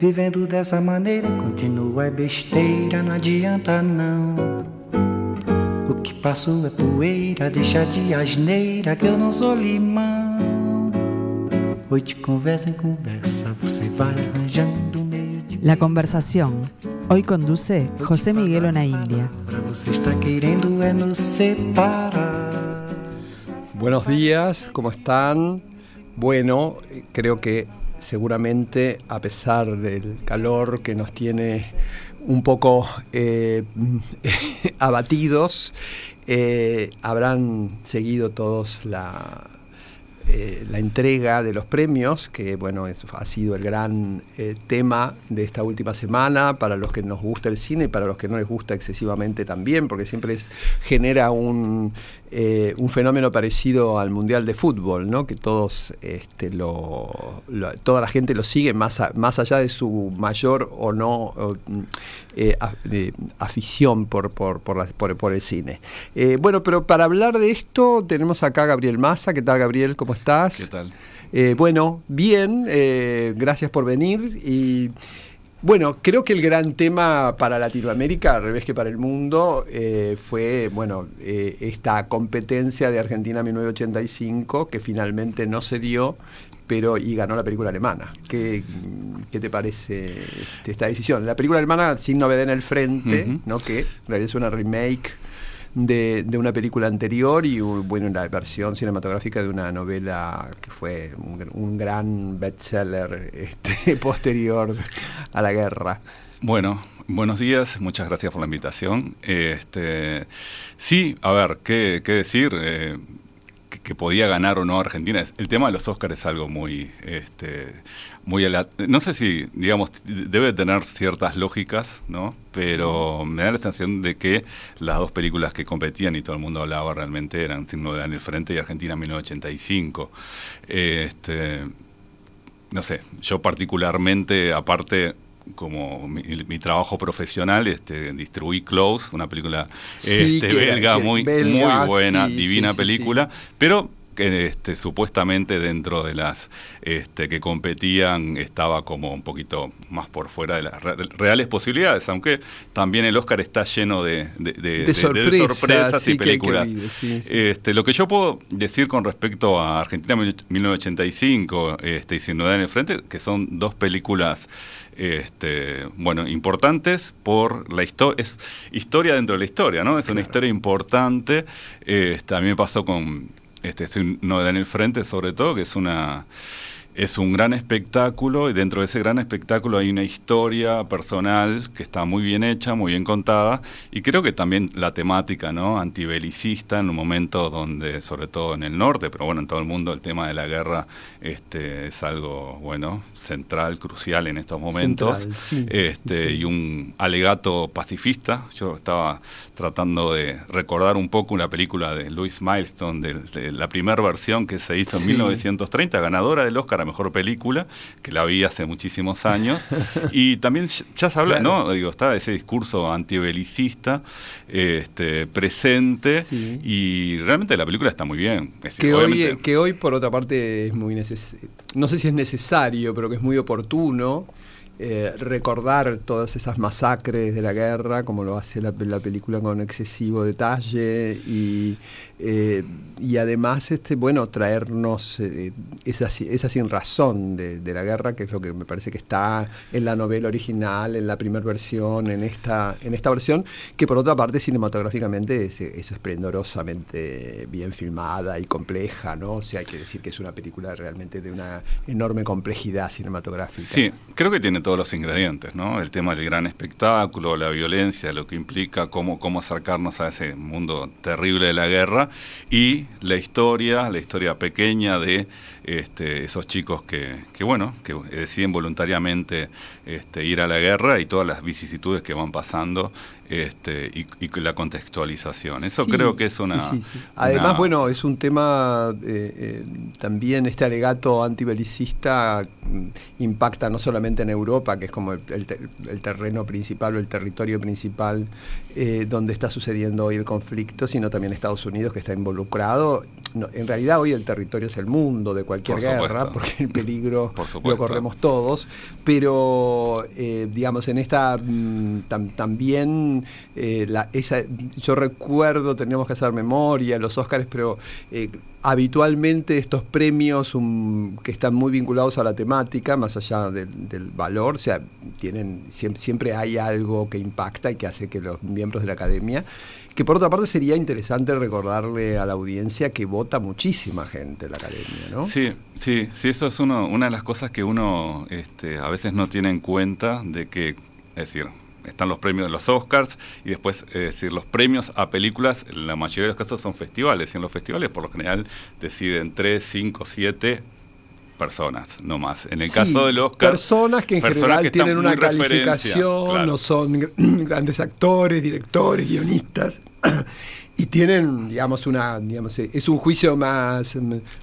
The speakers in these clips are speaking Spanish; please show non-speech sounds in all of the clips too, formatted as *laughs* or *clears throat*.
Vivendo dessa maneira, continua é besteira, não adianta não. O que passou é poeira, deixa de asneira que eu não sou limão. Hoy de conversa en conversa, você vai arranjando meio de. La conversación. Hoy conduce José Miguel Onaindia. Você está querendo é nos separar. Buenos días, ¿cómo están? Bueno, creo que seguramente a pesar del calor que nos tiene un poco eh, *laughs* abatidos, eh, habrán seguido todos la, eh, la entrega de los premios, que bueno, ha sido el gran eh, tema de esta última semana para los que nos gusta el cine y para los que no les gusta excesivamente también, porque siempre es, genera un, eh, un fenómeno parecido al Mundial de Fútbol, ¿no? que todos, este, lo, lo- toda la gente lo sigue más, más allá de su mayor o no mm, afición por, por, por, el cine. Bueno, pero para hablar de esto tenemos acá a Gabriel Massa. ¿Qué tal, Gabriel? ¿Cómo estás? ¿Qué tal? Eh, bueno, bien, eh, gracias por venir. Y bueno, creo que el gran tema para Latinoamérica, al revés que para el mundo, eh, fue bueno esta competencia de Argentina 1985 que finalmente no se dio. Pero y ganó la película alemana. ¿Qué, qué te parece esta decisión? La película alemana sin novedad en el frente. ¿no? que es una remake de, de una película anterior y bueno, la versión cinematográfica de una novela que fue un, gr- un gran bestseller *laughs* este, posterior a la guerra. Bueno, buenos días, muchas gracias por la invitación. Este, sí, a ver, ¿qué, qué decir? Eh, que, podía ganar o no Argentina. El tema de los Oscars es algo muy, este, muy, no sé si, digamos, debe tener ciertas lógicas, ¿no? Pero me da la sensación de que las dos películas que competían y todo el mundo hablaba realmente eran Signo de en el Frente y Argentina 1985. Este, no sé, yo particularmente, aparte, como mi, mi trabajo profesional, este, distribuí Close, una película Sí, este, que- belga, que muy, belga, muy buena, sí, divina sí, película, pero este, supuestamente dentro de las este, que competían estaba como un poquito más por fuera de las re- reales posibilidades, aunque también el Oscar está lleno de, de- de- de- de sorpresas, sí, y que hay que películas. vivir, sí, sí. Este, lo que yo puedo decir con respecto a Argentina 1985 este, y Sin en el Frente, que son dos películas este, bueno, importantes por la historia, es historia dentro de la historia, ¿no? Es una historia importante. Este, a mí me pasó con este, Sin Novedad en el Frente, sobre todo, que es una es un gran espectáculo y dentro de ese gran espectáculo hay una historia personal que está muy bien hecha, muy bien contada y creo que también la temática no antibelicista en un momento donde, sobre todo en el norte, pero bueno, en todo el mundo el tema de la guerra este, es algo bueno central, crucial en estos momentos Central, sí, este, sí. y un alegato pacifista. Yo estaba tratando de recordar un poco una película de Louis Milestone, de, de la primera versión que se hizo en Sí. 1930, ganadora del Oscar Mejor Película, que la vi hace muchísimos años. *laughs* y también ya se habla, Claro. ¿no? Digo, está ese discurso antibelicista este, presente Sí. y realmente la película está muy bien. Es decir, Que hoy, obviamente- que hoy, por otra parte, es muy necesario, no sé si es necesario, pero que es muy oportuno eh, recordar todas esas masacres de la guerra, como lo hace la, la película con excesivo detalle, y, eh, y además, este, bueno, traernos eh, esa, esa sin razón de, la guerra, que es lo que me parece que está en la novela original, en la primera versión, en esta, en esta versión, que por otra parte cinematográficamente es, es esplendorosamente bien filmada y compleja, ¿no? O sea, hay que decir que es una película realmente de una enorme complejidad cinematográfica. Sí, creo que tiene todos los ingredientes, ¿no? El tema del gran espectáculo, la violencia, lo que implica cómo, cómo acercarnos a ese mundo terrible de la guerra y la historia, la historia pequeña de este, esos chicos que, bueno, que deciden voluntariamente este, ir a la guerra y todas las vicisitudes que van pasando este, y, la contextualización. Eso creo que es una... Además, bueno, es un tema eh, eh, también, este alegato antibelicista mm, impacta no solamente en Europa, que es como el, terreno principal o el territorio principal eh, donde está sucediendo hoy el conflicto, sino también Estados Unidos que está involucrado. en realidad hoy el territorio es el mundo de cualquier guerra, porque el peligro *laughs* lo corremos todos, pero digamos, en esta mm, también eh, yo recuerdo, teníamos que hacer memoria, los Óscares, pero eh, habitualmente estos premios que están muy vinculados a la temática, más allá del, valor, o sea, tienen, siempre, hay algo que impacta y que hace que los miembros de la academia que por otra parte sería interesante recordarle a la audiencia que vota muchísima gente en la academia, ¿no? Sí, sí, sí, eso es una de las cosas que uno este, a veces no tiene en cuenta de que, es decir, están los premios de los Oscars y después, es decir, los premios a películas, en la mayoría de los casos son festivales, y en los festivales por lo general deciden 3, 5, 7 personas, no más. En el caso de los Personas que en general tienen una calificación, no son *clears throat* grandes actores, directores, guionistas. *clears throat* y tienen, digamos, una, digamos, es un juicio más,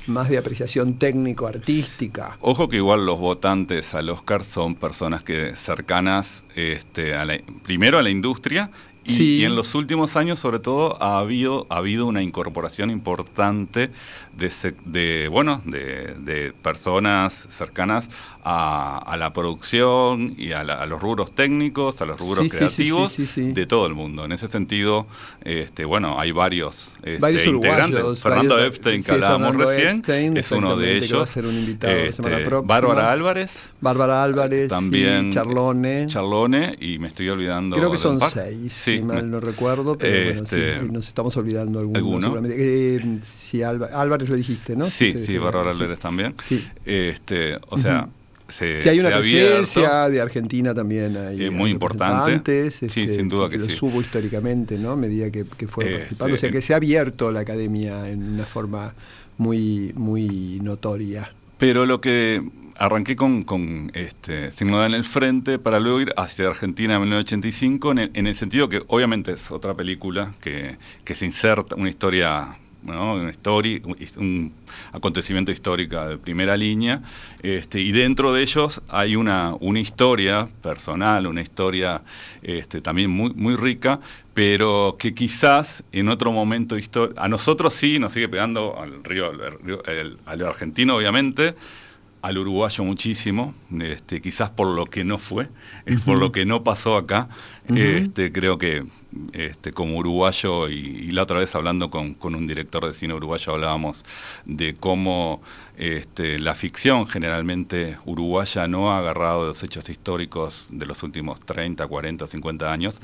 más de apreciación técnico-artística. Ojo que igual los votantes al Oscar son personas que cercanas este, a primero a la industria y, en los últimos años, sobre todo, ha habido, ha habido una incorporación importante de, de bueno, de, personas cercanas a, la producción y a, los rubros técnicos, a los rubros creativos de todo el mundo. En ese sentido, este, bueno, hay varios, este, integrantes. Fernando Epstein, que hablábamos recién, es uno de ellos. Este, Bárbara Álvarez. Bárbara Álvarez, también Charlone. Charlone, y me estoy olvidando. Creo que son seis mal no recuerdo, pero este, nos estamos olvidando alguno. Eh, sí, Álvarez lo dijiste, ¿no? Sí, sí, Bárbara Álvarez también. Este, o sea, se, hay una presencia de Argentina también ahí, muy importante. sí este, sin duda que, lo subo históricamente no a medida que, fue este, participando. O sea que se ha abierto la academia en una forma muy muy notoria. Pero lo que arranqué con, con este, en el frente para luego ir hacia Argentina en 1985, en el, sentido que obviamente es otra película que, se inserta una historia, una historia, un acontecimiento histórico de primera línea, este, y dentro de ellos hay una, una historia personal, una historia este, también muy, muy rica, pero que quizás en otro momento histórico, a nosotros sí nos sigue pegando al río, al argentino obviamente, al uruguayo muchísimo, este, quizás por lo que no fue, por lo que no pasó acá. este, creo que este, como uruguayo, y, la otra vez hablando con, un director de cine uruguayo hablábamos de cómo este, la ficción generalmente uruguaya no ha agarrado los hechos históricos de los últimos 30, 40, 50 años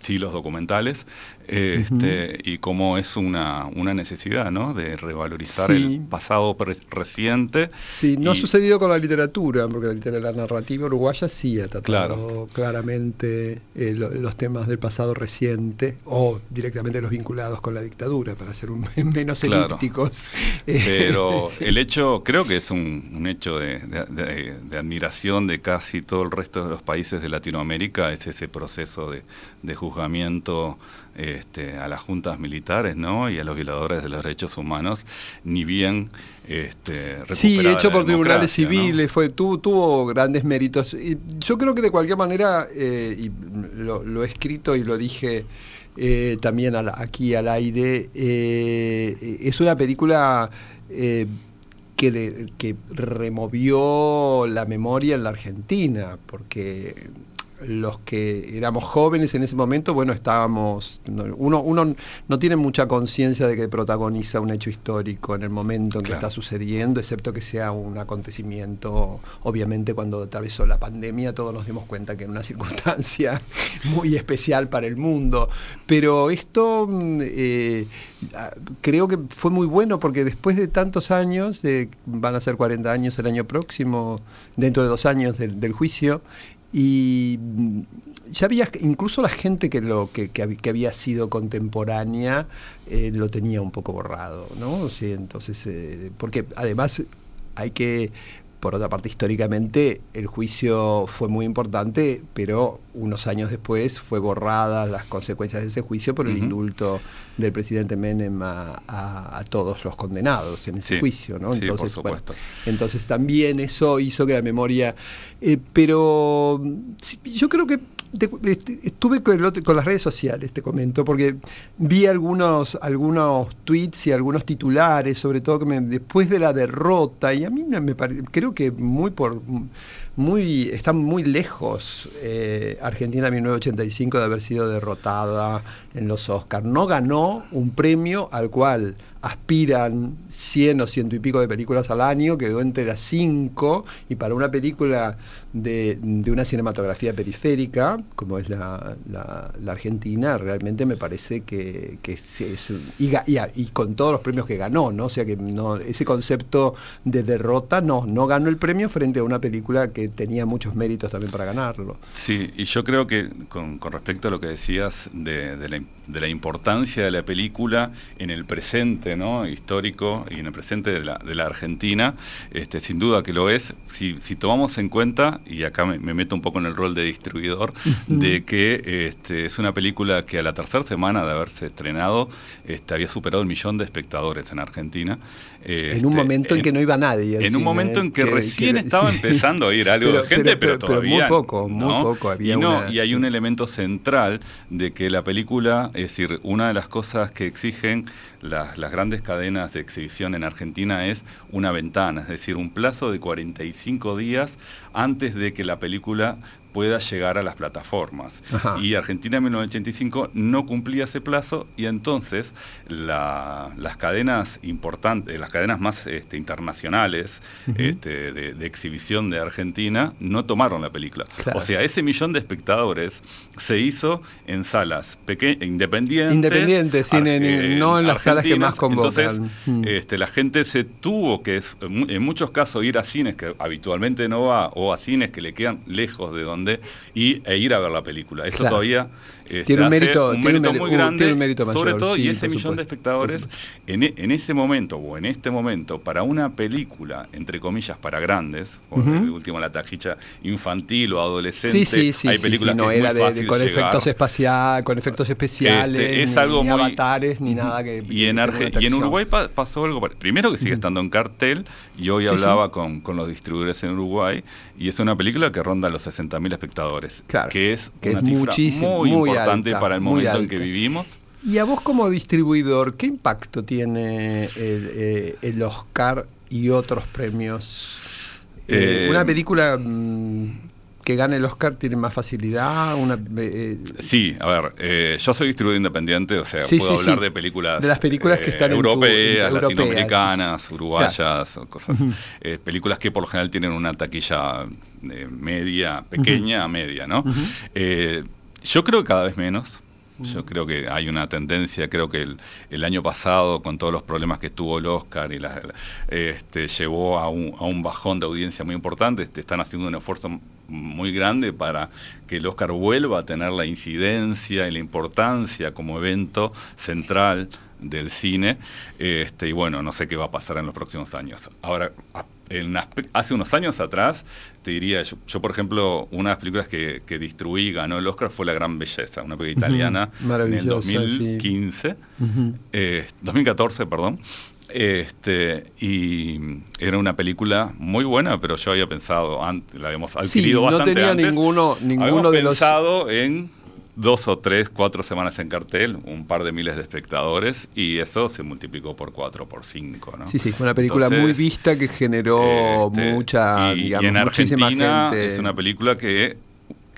sí los documentales, este, y cómo es una, una necesidad ¿no? de revalorizar el pasado reciente. Sí, no ha sucedido con la literatura, porque la, literatura, narrativa uruguaya sí ha tratado claramente eh, los temas del pasado reciente, o directamente los vinculados con la dictadura, para ser un, *laughs* menos elípticos. *laughs* Pero *laughs* el hecho, creo que es un, hecho de, de, admiración de casi todo el resto de los países de Latinoamérica, es ese proceso de, de juzgamiento este, a las juntas militares ¿no? y a los violadores de los derechos humanos, ni bien este, Sí, hecho por tribunales civiles, fue, tuvo, tuvo, grandes méritos. Y yo creo que de cualquier manera, eh, y lo, he escrito y lo dije eh, también aquí al aire, eh, es una película... que, que, removió la memoria en la Argentina, porque los que éramos jóvenes en ese momento, bueno, estábamos, uno, uno no tiene mucha conciencia de que protagoniza un hecho histórico en el momento en que está sucediendo, excepto que sea un acontecimiento, obviamente cuando atravesó la pandemia todos nos dimos cuenta que era una *laughs* circunstancia muy especial para el mundo, pero esto mm, eh, creo que fue muy bueno porque después de tantos años, van a ser 40 años el año próximo, dentro de dos años del juicio, y mm, ya había, incluso la gente que, lo, que, había sido contemporánea eh, lo tenía un poco borrado, ¿no? entonces, eh, porque además hay que por otra parte, históricamente el juicio fue muy importante, pero unos años después fue borrada las consecuencias de ese juicio por el indulto del presidente Menem a, todos los condenados en ese juicio, ¿no? Entonces, supuesto. entonces también eso hizo que la memoria... Eh, pero yo creo que estuve con, las redes sociales, te comento, porque vi algunos, algunos tweets y algunos titulares, sobre todo que después de la derrota, y a mí me, creo que muy por muy, están muy lejos eh, Argentina 1985 de haber sido derrotada en los Oscars. No ganó un premio al cual aspiran 100 o ciento y pico de películas al año, quedó entre las 5 y para una película de, una cinematografía periférica, como es la, Argentina, realmente me parece que, es, y, con todos los premios que ganó, ¿no? O sea que ese concepto de derrota no, no ganó el premio frente a una película que tenía muchos méritos también para ganarlo. Sí, y yo creo que con, respecto a lo que decías de, la, importancia de la película en el presente ¿no? histórico y en el presente de la, Argentina, este, sin duda que lo es, si, si tomamos en cuenta y acá me, meto un poco en el rol de distribuidor, de que este, es una película que a la tercera semana de haberse estrenado este, había superado el millón de espectadores en Argentina. en un este, momento en, que no iba nadie. En un momento en que, recién estaba *laughs* empezando a ir algo de gente, pero, todavía. muy poco, muy poco había. Y, no, y hay un elemento central de que la película, es decir, una de las cosas que exigen las, las, grandes cadenas de exhibición en Argentina es una ventana, es decir, un plazo de 45 días antes de que la película pueda llegar a las plataformas. Y Argentina en 1985 no cumplía ese plazo y entonces las cadenas importantes, las cadenas más este, internacionales este, de, exhibición de Argentina no tomaron la película. O sea, ese millón de espectadores se hizo en salas independientes. Independientes, eh, no en las salas que más convocan. Entonces, mm. este, la gente se tuvo que, en muchos casos, ir a cines que habitualmente no va o a cines que le quedan lejos de donde y, e ir a ver la película. Eso todavía este, tiene un mérito, muy grande, sobre todo, y ese millón de espectadores, en, e, en, ese momento o en este momento, para una película, entre comillas, para grandes, por último la tajicha infantil o adolescente, hay películas que era de, con efectos espaciales, con efectos especiales, este, es algo ni muy, avatares, ni nada que... Y en, y en Uruguay pasó algo, primero que sigue estando en cartel, y hoy hablaba con, con, los distribuidores en Uruguay, y es una película que ronda los 60.000 espectadores, que es una cifra muy, muy importante para el momento en que vivimos. Y a vos como distribuidor, ¿qué impacto tiene el, eh, el Oscar y otros premios? Eh, una película mm, que gane el Oscar tiene más facilidad. Una, eh, sí, a ver, yo soy distribuidor independiente, o sea, puedo hablar de películas. De las películas que están europeas, latinoamericanas, uruguayas, cosas. películas que por lo general tienen una taquilla media, pequeña a media, ¿no? Yo creo que cada vez menos. Yo creo que hay una tendencia, creo que el, año pasado, con todos los problemas que tuvo el Oscar, y este, llevó a un, bajón de audiencia muy importante. Este, están haciendo un esfuerzo muy grande para que el Oscar vuelva a tener la incidencia y la importancia como evento central del cine. Este, y bueno, no sé qué va a pasar en los próximos años. Ahora, hace unos años atrás, te diría, yo, por ejemplo, una de las películas que, que, distribuí, ganó el Oscar, fue La Gran Belleza, una película italiana en el 2015, 2014, eh, perdón. Este, y era una película muy buena, pero yo había pensado, antes, la habíamos adquirido bastante no tenía ninguno, ninguno de pensado en dos o tres, cuatro semanas en cartel, un par de miles de espectadores y eso se multiplicó por cuatro, por cinco. ¿no? Sí, sí, fue una película muy vista que generó este, mucha, y, digamos, y en Argentina es una película que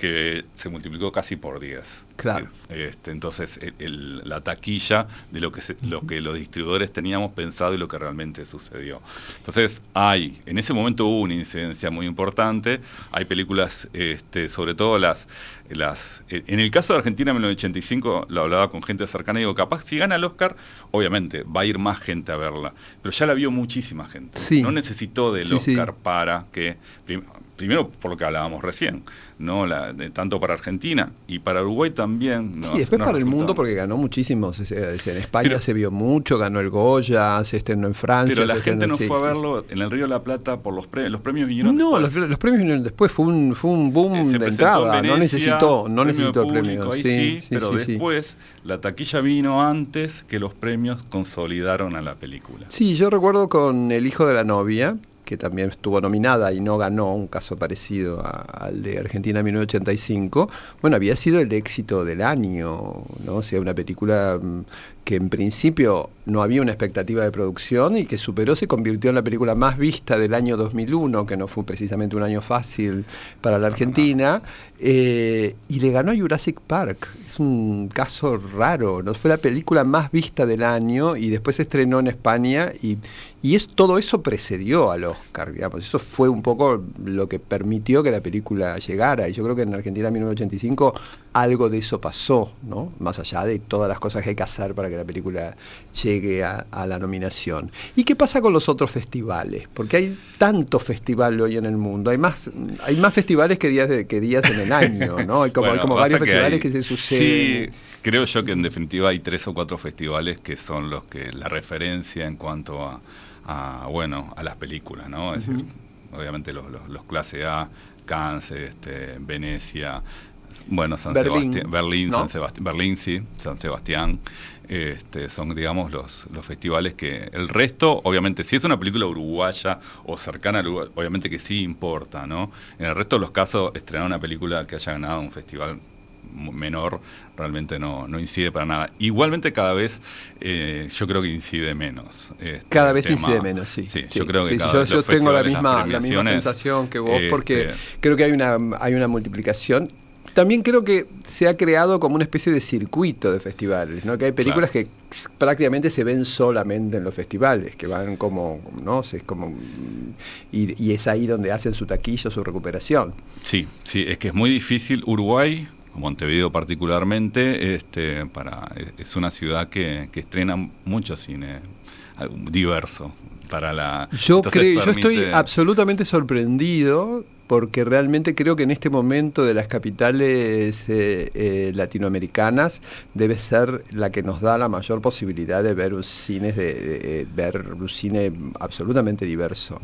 que se multiplicó casi por 10. Claro. Este, entonces, la taquilla de lo que, lo que los distribuidores teníamos pensado y lo que realmente sucedió. Entonces, hay, en ese momento hubo una incidencia muy importante. Hay películas, este, sobre todo las, las... En el caso de Argentina en 1985, lo hablaba con gente cercana y digo, capaz si gana el Oscar, obviamente va a ir más gente a verla. Pero ya la vio muchísima gente. No necesitó del Oscar para que primero por lo que hablábamos recién, ¿no? La, de, tanto para Argentina y para Uruguay también. Sí, después para el mundo porque ganó muchísimos. En España se vio mucho, ganó el Goya, se estrenó en Francia. Pero la gente no fue a verlo en el Río de la Plata por los premios. Los premios vinieron No, los, premios vinieron después. Fue un, fue un boom eh, de entrada. no necesitó, no necesitó el premio. sí, pero después la taquilla vino antes que los premios consolidaron a la película. Sí, yo recuerdo con El hijo de la novia que también estuvo nominada y no ganó, un caso parecido al de Argentina 1985, bueno, había sido el éxito del año, ¿no? O sea, una película mm, que en principio no había una expectativa de producción y que superó, se convirtió en la película más vista del año 2001, que no fue precisamente un año fácil para la Argentina, eh, y le ganó a Jurassic Park. Es un caso raro, ¿no? fue la película más vista del año y después se estrenó en España y, y es, todo eso precedió al Oscar, digamos. Eso fue un poco lo que permitió que la película llegara. Y yo creo que en Argentina 1985 algo de eso pasó, ¿no? Más allá de todas las cosas que hay que hacer para que la película llegue a, la nominación. ¿Y qué pasa con los otros festivales? Porque hay tanto festival hoy en el mundo, hay más, hay más festivales que días, que días en el año, ¿no? Hay como, varios festivales que se suceden. Sí, creo yo que en definitiva hay tres o cuatro festivales que son los que la referencia en cuanto a, bueno, a las películas, ¿no? Es decir, obviamente los, los, clase A, Cannes, este, Venecia, bueno, San Sebastián, Berlín, San Sebastián, Berlín, sí, San Sebastián, este, son, digamos, los, los festivales que... El resto, obviamente, si es una película uruguaya o cercana a Uruguay, obviamente que sí importa, ¿no? En el resto de los casos, estrenar una película que haya ganado un festival menor realmente no, no incide para nada. Igualmente cada vez eh, yo creo que incide menos. Este cada vez incide menos, sí. Sí, yo creo que yo, tengo la misma, la misma sensación que vos porque este creo que hay una, hay una multiplicación también creo que se ha creado como una especie de circuito de festivales, ¿no? Que hay películas que prácticamente se ven solamente en los festivales, que van como, ¿no? Es como y, es ahí donde hacen su taquillo, su recuperación. Sí, sí, es que es muy difícil. Uruguay, Montevideo particularmente, este, para, es una ciudad que, estrena mucho cine diverso. Para la, yo creo, yo estoy absolutamente sorprendido porque realmente creo que en este momento de las capitales eh, eh, latinoamericanas debe ser la que nos da la mayor posibilidad de ver un cine, de, ver un cine absolutamente diverso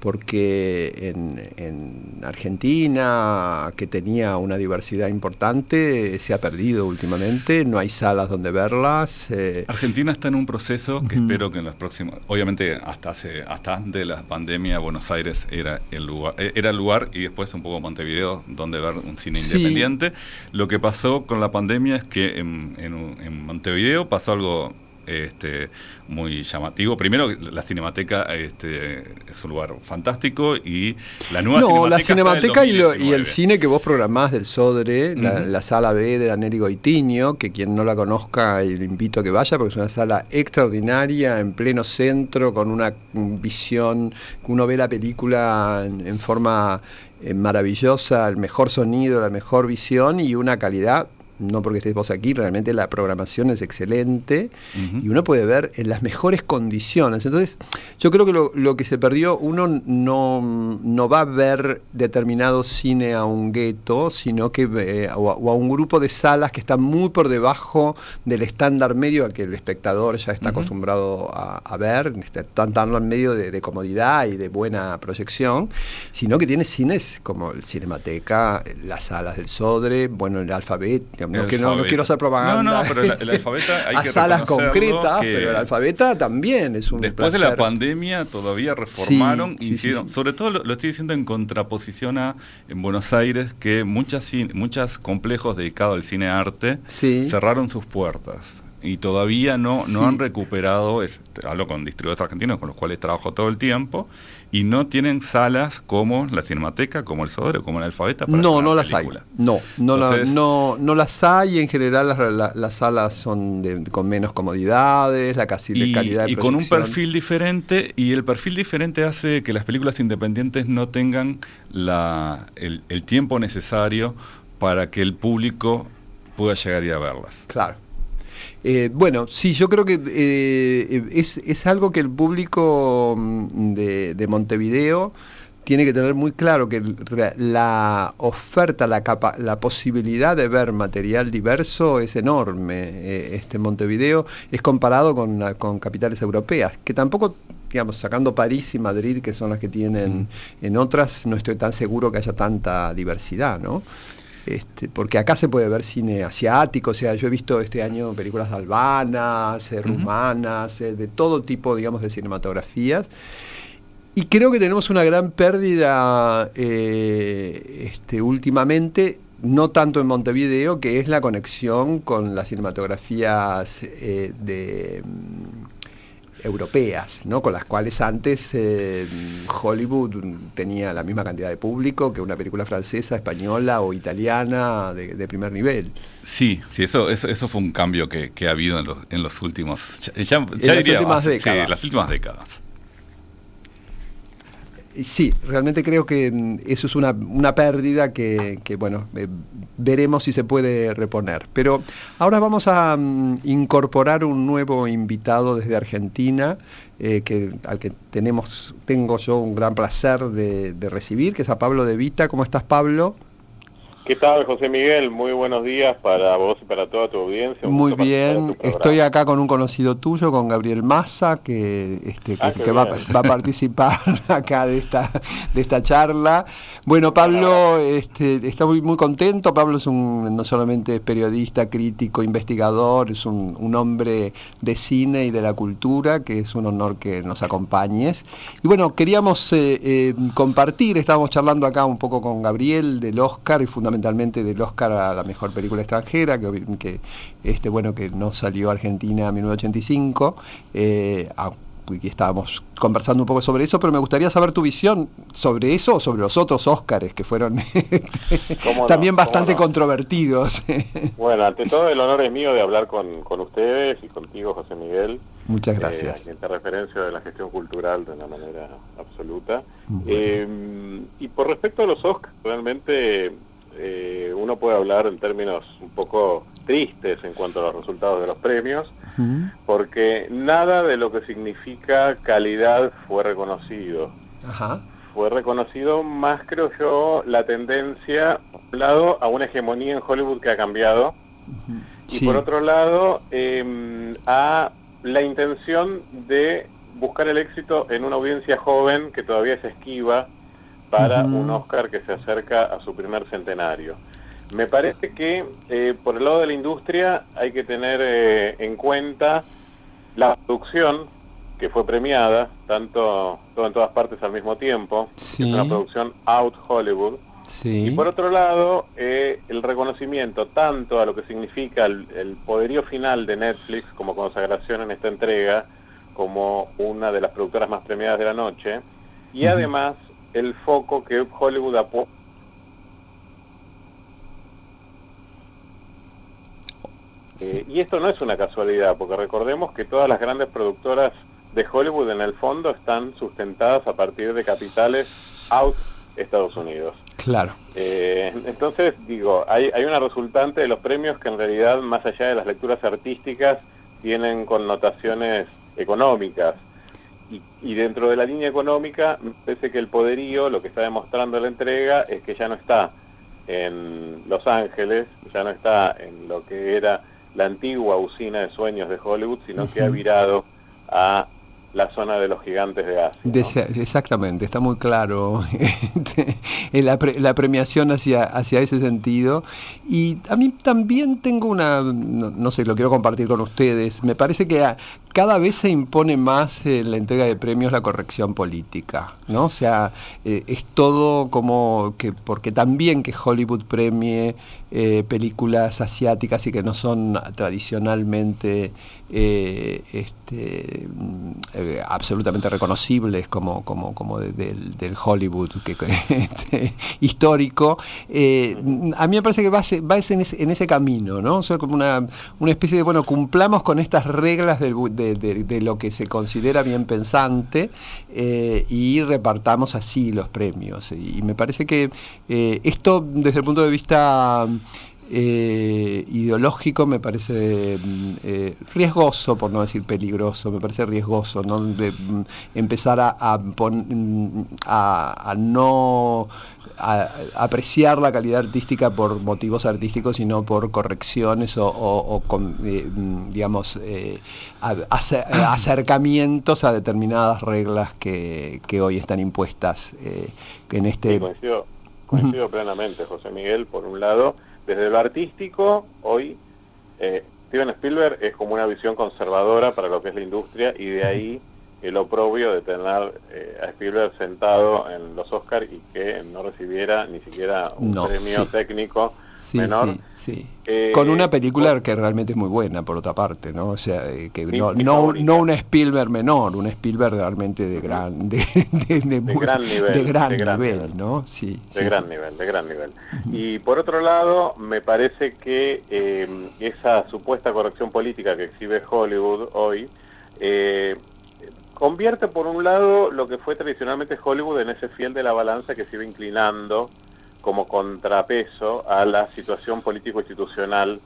porque en, Argentina, que tenía una diversidad importante, se ha perdido últimamente, no hay salas donde verlas. Eh. Argentina está en un proceso que espero que en los próximos, obviamente hasta hace, hasta antes de la pandemia Buenos Aires era el lugar, eh, era el lugar y después un poco Montevideo donde ver un cine independiente. Lo que pasó con la pandemia es que en Montevideo pasó algo este, muy llamativo. Primero, la Cinemateca este, es un lugar fantástico y la nueva no, la Cinemateca y, el cine que vos programás del Sodre, la, sala B de Daniel Goitiño, que quien no la conozca, le invito a que vaya, porque es una sala extraordinaria, en pleno centro, con una visión, uno ve la película en, forma eh, maravillosa, el mejor sonido, la mejor visión y una calidad no porque estés vos aquí, realmente la programación es excelente y uno puede ver en las mejores condiciones. Entonces, yo creo que lo, que se perdió, uno no, no, va a ver determinado cine a un gueto, sino que eh, o, a, un grupo de salas que están muy por debajo del estándar medio al que el espectador ya está acostumbrado a, ver, tan, tan en medio de, comodidad y de buena proyección, sino que tiene cines como el Cinemateca, las salas del Sodre, bueno, el Alfabet, no, quiero hacer propaganda. No, no, pero el, *laughs* alfabeta hay a salas concretas, pero el alfabeta también es un Después de la pandemia todavía reformaron, hicieron, sobre todo lo, estoy diciendo en contraposición a en Buenos Aires, que muchas muchos complejos dedicados al cine arte cerraron sus puertas y todavía no, no han recuperado, hablo con distribuidores argentinos con los cuales trabajo todo el tiempo, y no tienen salas como la Cinemateca, como el Sodre, como el Alfabeta. Para no, no las hay. No, no, no, no, las hay. En general las, salas son con menos comodidades, la casi y, calidad de Y con un perfil diferente, y el perfil diferente hace que las películas independientes no tengan la, el, el tiempo necesario para que el público pueda llegar y a verlas. Claro. Eh, bueno, sí, yo creo que eh, es, algo que el público mm, de, Montevideo tiene que tener muy claro que la oferta, la, la posibilidad de ver material diverso es enorme. Eh, este Montevideo es comparado con, con capitales europeas, que tampoco digamos, sacando París y Madrid, que son las que tienen, en otras no estoy tan seguro que haya tanta diversidad, ¿no? Este, porque acá se puede ver cine asiático, o sea, yo he visto este año películas albanas, eh, rumanas, eh, de todo tipo, digamos, de cinematografías. Y creo que tenemos una gran pérdida eh, este, últimamente, no tanto en Montevideo, que es la conexión con las cinematografías de europeas, ¿no? con las cuales antes eh, Hollywood tenía la misma cantidad de público que una película francesa, española o italiana de, primer nivel. Sí, sí, eso, eso, fue un cambio que, ha habido en los, en los últimos, ya, últimas décadas. las últimas décadas. Sí, realmente creo que mm, eso es una, pérdida que, bueno, eh, veremos si se puede reponer. Pero ahora vamos a mm, incorporar un nuevo invitado desde Argentina, eh, que, al que tenemos, tengo yo un gran placer de, de recibir, que es a Pablo De Vita. ¿Cómo estás, Pablo? ¿Qué tal, José Miguel? Muy buenos días para vos y para toda tu audiencia. Muy bien, estoy acá con un conocido tuyo, con Gabriel Massa, que, este, que, ah, va, a participar *laughs* acá de esta, de esta charla. Bueno, Pablo este, está muy, muy contento. Pablo es un, no solamente periodista, crítico, investigador, es un, hombre de cine y de la cultura, que es un honor que nos acompañes. Y bueno, queríamos eh, eh, compartir, estábamos charlando acá un poco con Gabriel del Oscar y fundamentalmente fundamentalmente del Oscar a la mejor película extranjera, que, que este, bueno, que no salió Argentina en 1985. Eh, y estábamos conversando un poco sobre eso, pero me gustaría saber tu visión sobre eso o sobre los otros Óscares que fueron *laughs* también bastante controvertidos. bueno, ante todo el honor es mío de hablar con, ustedes y contigo, José Miguel. Muchas eh, gracias. Eh, referencia de la gestión cultural de una manera absoluta. Eh, y por respecto a los Oscars, realmente eh, uno puede hablar en términos un poco tristes en cuanto a los resultados de los premios, porque nada de lo que significa calidad fue reconocido. Fue reconocido más, creo yo, la tendencia, por un lado, a una hegemonía en Hollywood que ha cambiado, y por otro lado, em, a la intención de buscar el éxito en una audiencia joven que todavía es esquiva para un Oscar que se acerca a su primer centenario. Me parece que eh, por el lado de la industria hay que tener eh, en cuenta la producción que fue premiada, tanto todo en todas partes al mismo tiempo, es una producción out Hollywood. Y por otro lado, eh, el reconocimiento tanto a lo que significa el, el, poderío final de Netflix como consagración en esta entrega, como una de las productoras más premiadas de la noche, y además el foco que Hollywood apuesta. Eh, y esto no es una casualidad, porque recordemos que todas las grandes productoras de Hollywood en el fondo están sustentadas a partir de capitales out Estados Unidos. Claro. Eh, entonces, digo, hay, hay una resultante de los premios que en realidad, más allá de las lecturas artísticas, tienen connotaciones económicas. Y, dentro de la línea económica, me parece que el poderío, lo que está demostrando la entrega, es que ya no está en Los Ángeles, ya no está en lo que era la antigua usina de sueños de Hollywood, sino que ha virado a la zona de los gigantes de Asia. exactamente, está muy claro *laughs* este, la, la, premiación hacia, hacia ese sentido. Y a mí también tengo una, no, sé, lo quiero compartir con ustedes, me parece que cada vez se impone más en la entrega de premios la corrección política, ¿no? O sea, eh, es todo como que, porque también que Hollywood premie eh, películas asiáticas y que no son tradicionalmente eh, este, mm, absolutamente reconocibles como, como, como del, Hollywood que, *laughs* este, histórico, a mí me parece que va, va en, ese, en ese camino, ¿no? O sea, como una, una especie de, bueno, cumplamos con estas reglas del de, lo que se considera bien pensante eh, y repartamos así los premios. Y, me parece que eh, esto, desde el punto de vista eh, ideológico me parece mm, eh, riesgoso, por no decir peligroso, me parece riesgoso, ¿no? De, mm, empezar a, a, mm, a, a no apreciar la calidad artística por motivos artísticos, sino por correcciones o, o, o con, eh, digamos, eh, *clears throat* acercamientos a determinadas reglas que, que hoy están impuestas eh, en este... Sí, coincido, coincido plenamente, José Miguel, por un lado desde lo artístico, hoy eh, Steven Spielberg es como una visión conservadora para lo que es la industria y de ahí el oprobio de tener eh, a Spielberg sentado en los Oscars y que no recibiera ni siquiera un premio técnico menor. Sí, eh, Con una película que realmente es muy buena, por otra parte, ¿no? O sea, eh, que no, no, no, una Spielberg menor, un Spielberg realmente de gran, de, gran nivel. De gran, nivel, ¿no? Sí. De gran nivel, de gran nivel. Y por otro lado, me parece que esa supuesta corrección política que exhibe Hollywood hoy, convierte por un lado lo que fue tradicionalmente Hollywood en ese fiel de la balanza que se iba inclinando como contrapeso a la situación político-institucional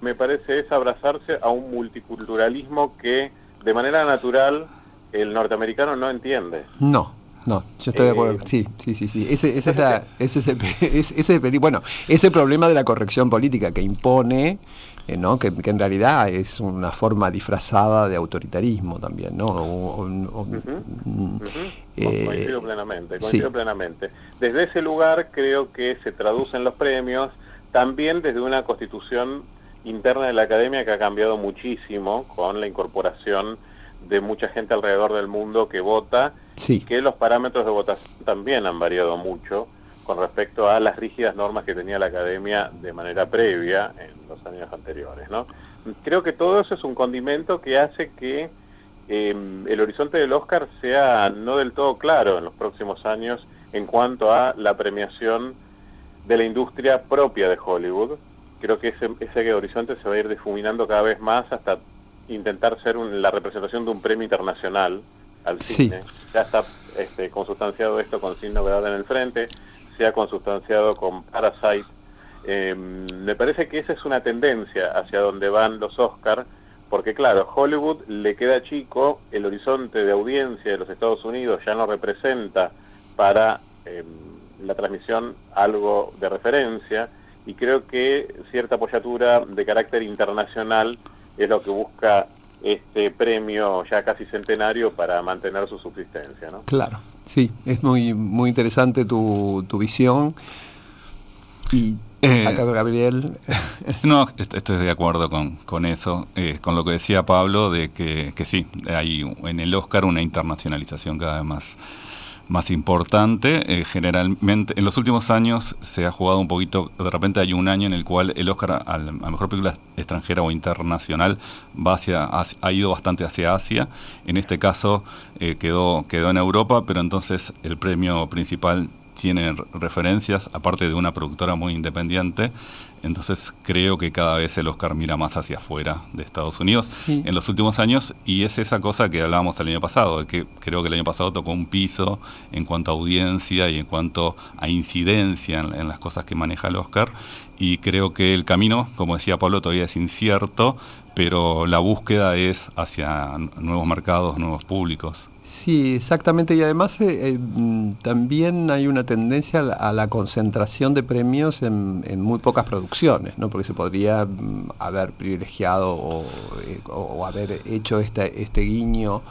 me parece es abrazarse a un multiculturalismo que de manera natural el norteamericano no entiende. No, no, yo estoy de acuerdo. Eh, sí, sí, sí, sí. Ese, ese es, la, ese, es *laughs* ese, bueno, ese problema de la corrección política que impone ¿no? Que, en realidad es una forma disfrazada de autoritarismo también, ¿no? Eh, coincido plenamente, coincido plenamente. Desde ese lugar creo que se traducen los premios, también desde una constitución interna de la academia que ha cambiado muchísimo con la incorporación de mucha gente alrededor del mundo que vota, y que los parámetros de votación también han variado mucho con respecto a las rígidas normas que tenía la academia de manera previa en los años anteriores. ¿no? Creo que todo eso es un condimento que hace que em, el horizonte del Oscar sea no del todo claro en los próximos años en cuanto a la premiación de la industria propia de Hollywood. Creo que ese, ese horizonte se va a ir difuminando cada vez más hasta intentar ser la representación de un premio internacional al cine. Ya está este, consustanciado esto con Sin Novedad en el Frente, se ha consustanciado con Parasite. Em, me parece que esa es una tendencia hacia donde van los Oscars, porque claro, Hollywood le queda chico, el horizonte de audiencia de los Estados Unidos ya no representa para em, la transmisión algo de referencia, y creo que cierta apoyatura de carácter internacional es lo que busca este premio ya casi centenario para mantener su subsistencia. ¿no? Claro, sí, es muy, muy interesante tu, tu visión. Y eh, Gabriel. *laughs* No, estoy de acuerdo con, con eso, eh, con lo que decía Pablo, de que, que sí, hay en el Oscar una internacionalización cada vez más más importante. Eh, generalmente, en los últimos años se ha jugado un poquito, de repente hay un año en el cual el Oscar a la mejor película extranjera o internacional va hacia, ha ido bastante hacia Asia. En este caso eh, quedó, quedó en Europa, pero entonces el premio principal tiene referencias, aparte de una productora muy independiente, entonces creo que cada vez el Oscar mira más hacia afuera de Estados Unidos en los últimos años y es esa cosa que hablábamos el año pasado, de que creo que el año pasado tocó un piso en cuanto a audiencia y en cuanto a incidencia en, las cosas que maneja el Oscar y creo que el camino, como decía Pablo, todavía es incierto, pero la búsqueda es hacia nuevos mercados, nuevos públicos. Sí, exactamente. Y además eh, eh, también hay una tendencia a la, concentración de premios en, muy pocas producciones, ¿no? porque se podría mm, haber privilegiado eh, o, haber hecho este guiño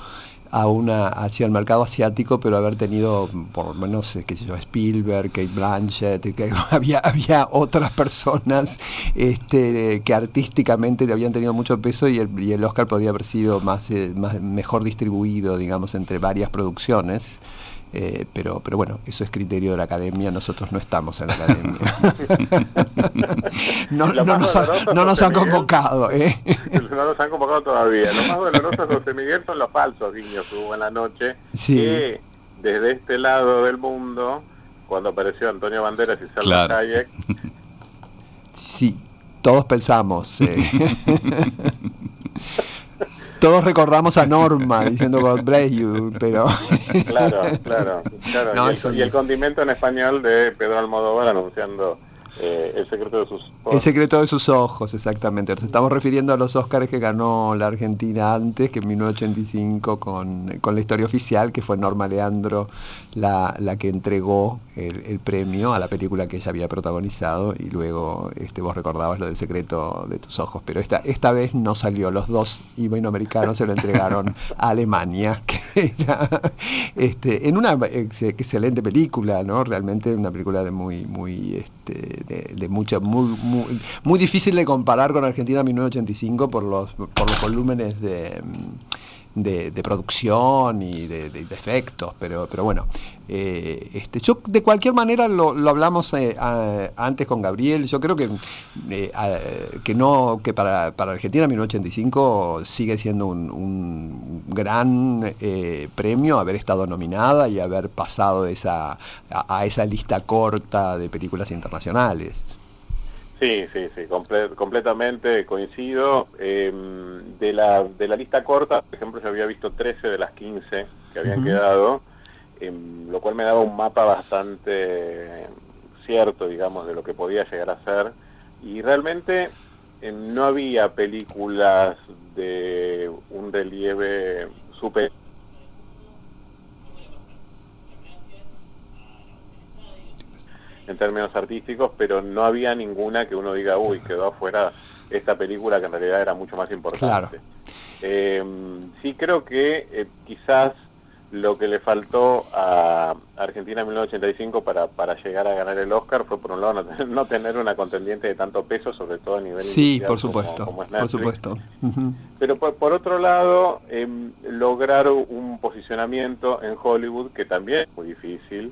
a una, hacia el mercado asiático, pero haber tenido por lo menos, qué sé yo, Spielberg, Kate Blanchett, *laughs* había, había otras personas este, que artísticamente habían tenido mucho peso y el, y el Oscar podría haber sido más, más mejor distribuido, digamos, entre varias producciones. Eh, pero, pero bueno, eso es criterio de la academia, nosotros no estamos en la academia. *laughs* no, nos, han convocado. ¿eh? *laughs* no nos han convocado todavía. Lo más doloroso, José Miguel, son los falsos guiños que hubo en la noche, que desde este lado del mundo, cuando apareció Antonio Banderas y Salva claro. Hayek, sí, todos pensamos. Eh. *laughs* todos recordamos a Norma diciendo God bless you, pero... *laughs* Claro, claro, claro. No, y, el, no. y el condimento en español de Pedro Almodóvar anunciando eh, El secreto de sus El secreto de sus ojos, exactamente. Nos estamos refiriendo a los Óscares que ganó la Argentina antes, que en 1985, con, con la historia oficial, que fue Norma Leandro la, la que entregó el, premio a la película que ella había protagonizado, y luego este, vos recordabas lo del secreto de tus ojos. Pero esta, esta vez no salió, los dos iberoamericanos se lo entregaron a Alemania, *laughs* que era este, en una ex- excelente película, ¿no? Realmente una película de muy, muy, este, de, de mucha, muy, muy, muy difícil de comparar con Argentina 1985 por los, por los volúmenes de, de, de producción y de, efectos, pero, pero bueno, eh, este, yo de cualquier manera lo, lo hablamos eh, antes con Gabriel, yo creo que, eh, que no, que para, para Argentina 1985 sigue siendo un, un gran premio haber estado nominada y haber pasado esa, a esa lista corta de películas internacionales. Sí, sí, sí, comple- completamente coincido. Eh, de, la, de la lista corta, por ejemplo, yo había visto 13 de las 15 que habían quedado, em, lo cual me daba un mapa bastante cierto, digamos, de lo que podía llegar a ser. Y realmente em, no había películas de un relieve super en términos artísticos, pero no había ninguna que uno diga, uy, quedó afuera esta película que en realidad era mucho más importante. Eh, sí creo que eh, quizás lo que le faltó a Argentina en 1985 para, para llegar a ganar el Oscar fue por un lado no tener, no tener una contendiente de tanto peso, sobre todo a nivel Sí, por como- supuesto, como es por supuesto. Pero por, por otro lado, em, lograr un posicionamiento en Hollywood que también es muy difícil,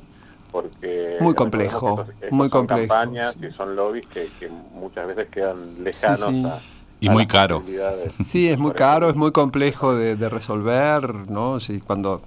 porque... Muy complejo, estos- estos muy son complejo, campañas sí. y son lobbies que, que muchas veces quedan lejanos sí. a... Y a muy las caro. posibilidades. Sí, es muy caro, es muy complejo de, de resolver, ¿no? Sí, cuando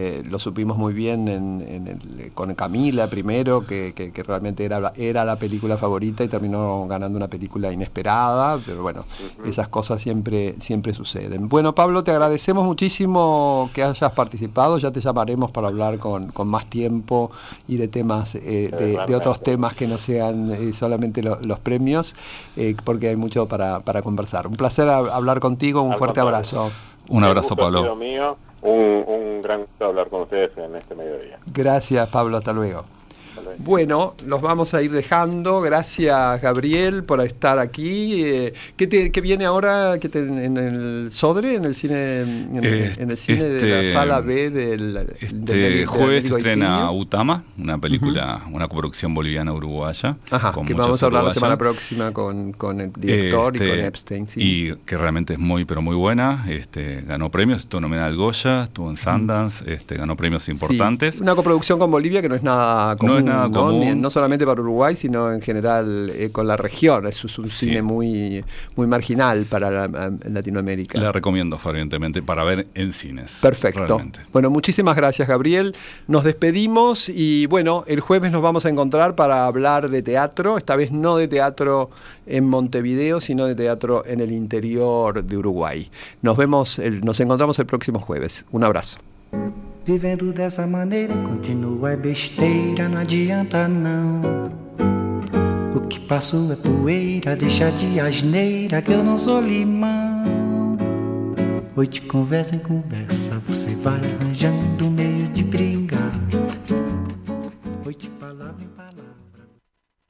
eh, lo supimos muy bien en, en el- con Camila primero, que, que- que realmente era, la- era la película favorita y terminó ganando una película inesperada, pero bueno, esas cosas siempre, siempre suceden. Bueno, Pablo, te agradecemos muchísimo que hayas participado, ya te llamaremos para hablar con, con más tiempo y de temas, eh, de, de otros temas que no sean eh, solamente lo- los premios, eh, porque hay mucho para, para conversar. Un placer a- hablar contigo, un Al fuerte contrario. abrazo. Un abrazo, Pablo. Un gran gusto hablar con ustedes en este mediodía. Gracias, Pablo, hasta luego. Bueno, los vamos a ir dejando. Gracias, Gabriel, por estar aquí. Eh, ¿qué, te- qué viene ahora ¿Qué te- en el Sodre, en el cine, en, el- Este- en el cine de la este- sala B del, Este del jueves se estrena? Utama, una película, una coproducción boliviana-uruguaya. Que vamos a hablar la semana próxima con, con el director y Este, con Epstein. sí. Y que realmente es muy, pero muy buena. Este, ganó premios, estuvo nominada al Goya, estuvo en Sundance, este, ganó premios Sí, importantes. una coproducción con Bolivia que no es nada común, No es nada común. No solamente para Uruguay, sino en general eh, con la región. Es, un Sí. cine muy, muy marginal para la- Latinoamérica. La recomiendo fervientemente para ver en cines. Perfecto. realmente. Bueno, muchísimas gracias, Gabriel. Nos despedimos y bueno, el jueves nos vamos a encontrar para hablar de teatro, esta vez no de teatro en Montevideo, sino de teatro en el interior de Uruguay. Nos vemos, el- nos encontramos el próximo jueves. Un abrazo. Vivendo dessa maneira continua é besteira, não adianta não. O que passou é poeira, deixa de asneira que eu não sou limão. Hoje conversa em conversa, você vai arranjando meio de brigar.